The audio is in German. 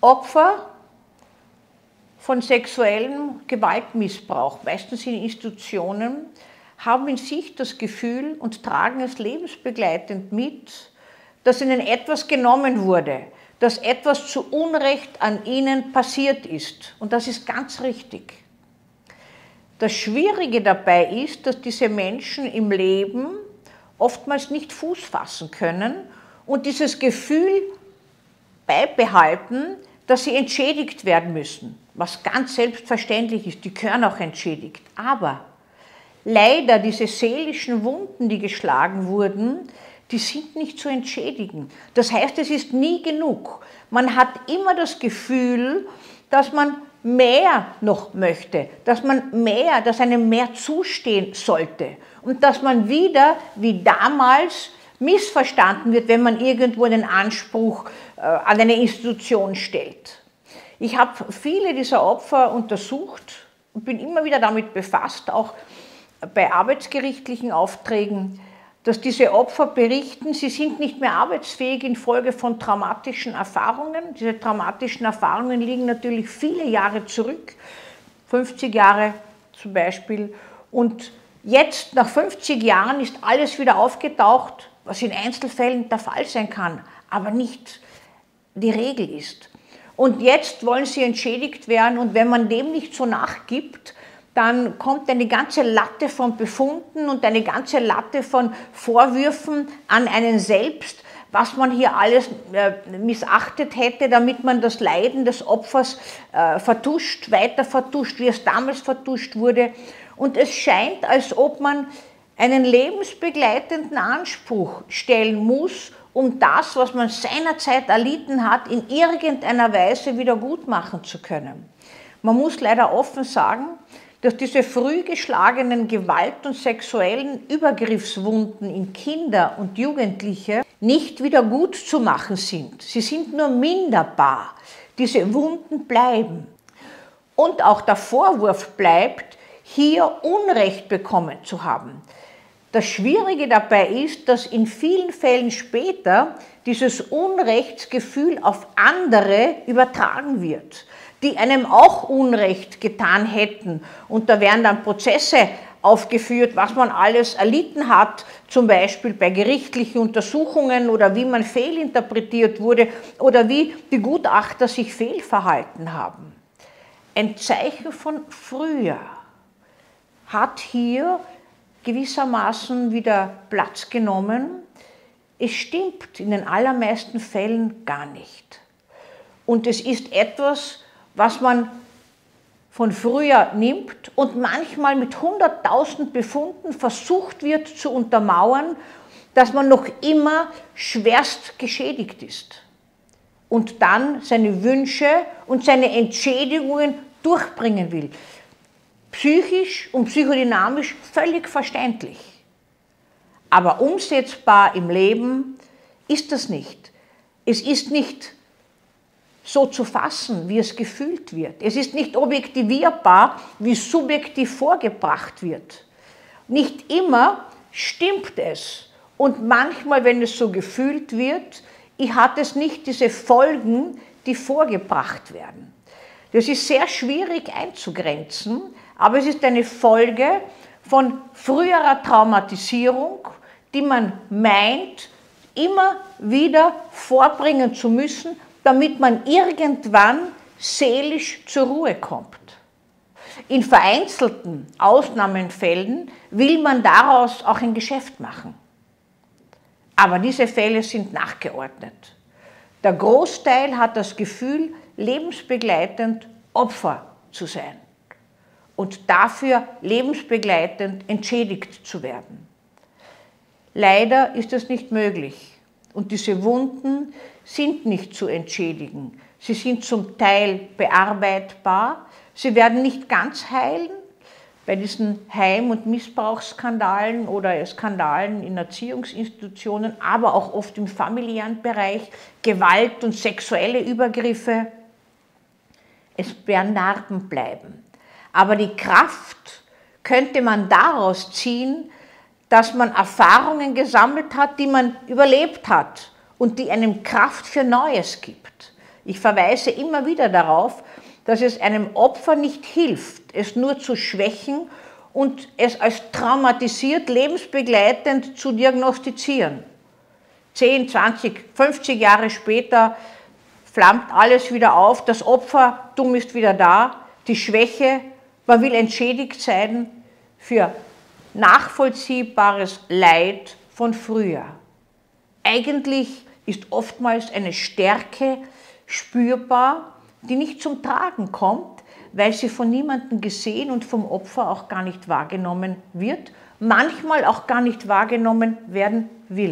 Opfer von sexuellem Gewaltmissbrauch, meistens in Institutionen, haben in sich das Gefühl und tragen es lebensbegleitend mit, dass ihnen etwas genommen wurde, dass etwas zu Unrecht an ihnen passiert ist. Und das ist ganz richtig. Das Schwierige dabei ist, dass diese Menschen im Leben oftmals nicht Fuß fassen können und dieses Gefühl beibehalten, dass sie entschädigt werden müssen, was ganz selbstverständlich ist, die gehören auch entschädigt. Aber leider diese seelischen Wunden, die geschlagen wurden, die sind nicht zu entschädigen. Das heißt, es ist nie genug. Man hat immer das Gefühl, dass man mehr noch möchte, dass man mehr, dass einem mehr zustehen sollte und dass man wieder, wie damals, missverstanden wird, wenn man irgendwo einen Anspruch äh, an eine Institution stellt. Ich habe viele dieser Opfer untersucht und bin immer wieder damit befasst, auch bei arbeitsgerichtlichen Aufträgen, dass diese Opfer berichten, sie sind nicht mehr arbeitsfähig infolge von traumatischen Erfahrungen. Diese traumatischen Erfahrungen liegen natürlich viele Jahre zurück, 50 Jahre zum Beispiel. Und jetzt, nach 50 Jahren, ist alles wieder aufgetaucht, was in Einzelfällen der Fall sein kann, aber nicht die Regel ist. Und jetzt wollen sie entschädigt werden und wenn man dem nicht so nachgibt, dann kommt eine ganze Latte von Befunden und eine ganze Latte von Vorwürfen an einen selbst, was man hier alles äh, missachtet hätte, damit man das Leiden des Opfers äh, vertuscht, weiter vertuscht, wie es damals vertuscht wurde. Und es scheint, als ob man einen lebensbegleitenden Anspruch stellen muss, um das, was man seinerzeit erlitten hat, in irgendeiner Weise wieder gut machen zu können. Man muss leider offen sagen, dass diese früh geschlagenen Gewalt- und sexuellen Übergriffswunden in Kinder und Jugendliche nicht wieder gut zu machen sind. Sie sind nur minderbar. Diese Wunden bleiben. Und auch der Vorwurf bleibt, hier Unrecht bekommen zu haben. Das Schwierige dabei ist, dass in vielen Fällen später dieses Unrechtsgefühl auf andere übertragen wird die einem auch Unrecht getan hätten. Und da werden dann Prozesse aufgeführt, was man alles erlitten hat, zum Beispiel bei gerichtlichen Untersuchungen oder wie man fehlinterpretiert wurde oder wie die Gutachter sich fehlverhalten haben. Ein Zeichen von früher hat hier gewissermaßen wieder Platz genommen. Es stimmt in den allermeisten Fällen gar nicht. Und es ist etwas, was man von früher nimmt und manchmal mit 100.000 Befunden versucht wird zu untermauern, dass man noch immer schwerst geschädigt ist und dann seine Wünsche und seine Entschädigungen durchbringen will. Psychisch und psychodynamisch völlig verständlich. Aber umsetzbar im Leben ist das nicht. Es ist nicht so zu fassen, wie es gefühlt wird. Es ist nicht objektivierbar, wie subjektiv vorgebracht wird. Nicht immer stimmt es. Und manchmal, wenn es so gefühlt wird, hat es nicht diese Folgen, die vorgebracht werden. Das ist sehr schwierig einzugrenzen, aber es ist eine Folge von früherer Traumatisierung, die man meint, immer wieder vorbringen zu müssen, damit man irgendwann seelisch zur Ruhe kommt. In vereinzelten Ausnahmenfällen will man daraus auch ein Geschäft machen. Aber diese Fälle sind nachgeordnet. Der Großteil hat das Gefühl, lebensbegleitend Opfer zu sein und dafür lebensbegleitend entschädigt zu werden. Leider ist es nicht möglich. Und diese Wunden sind nicht zu entschädigen. Sie sind zum Teil bearbeitbar. Sie werden nicht ganz heilen. Bei diesen Heim- und Missbrauchsskandalen oder Skandalen in Erziehungsinstitutionen, aber auch oft im familiären Bereich, Gewalt und sexuelle Übergriffe. Es werden Narben bleiben. Aber die Kraft könnte man daraus ziehen, dass man Erfahrungen gesammelt hat, die man überlebt hat und die einem Kraft für Neues gibt. Ich verweise immer wieder darauf, dass es einem Opfer nicht hilft, es nur zu schwächen und es als traumatisiert lebensbegleitend zu diagnostizieren. 10, 20, 50 Jahre später flammt alles wieder auf, das Opfer, dumm ist wieder da, die Schwäche, man will entschädigt sein für nachvollziehbares Leid von früher. Eigentlich ist oftmals eine Stärke spürbar, die nicht zum Tragen kommt, weil sie von niemandem gesehen und vom Opfer auch gar nicht wahrgenommen wird, manchmal auch gar nicht wahrgenommen werden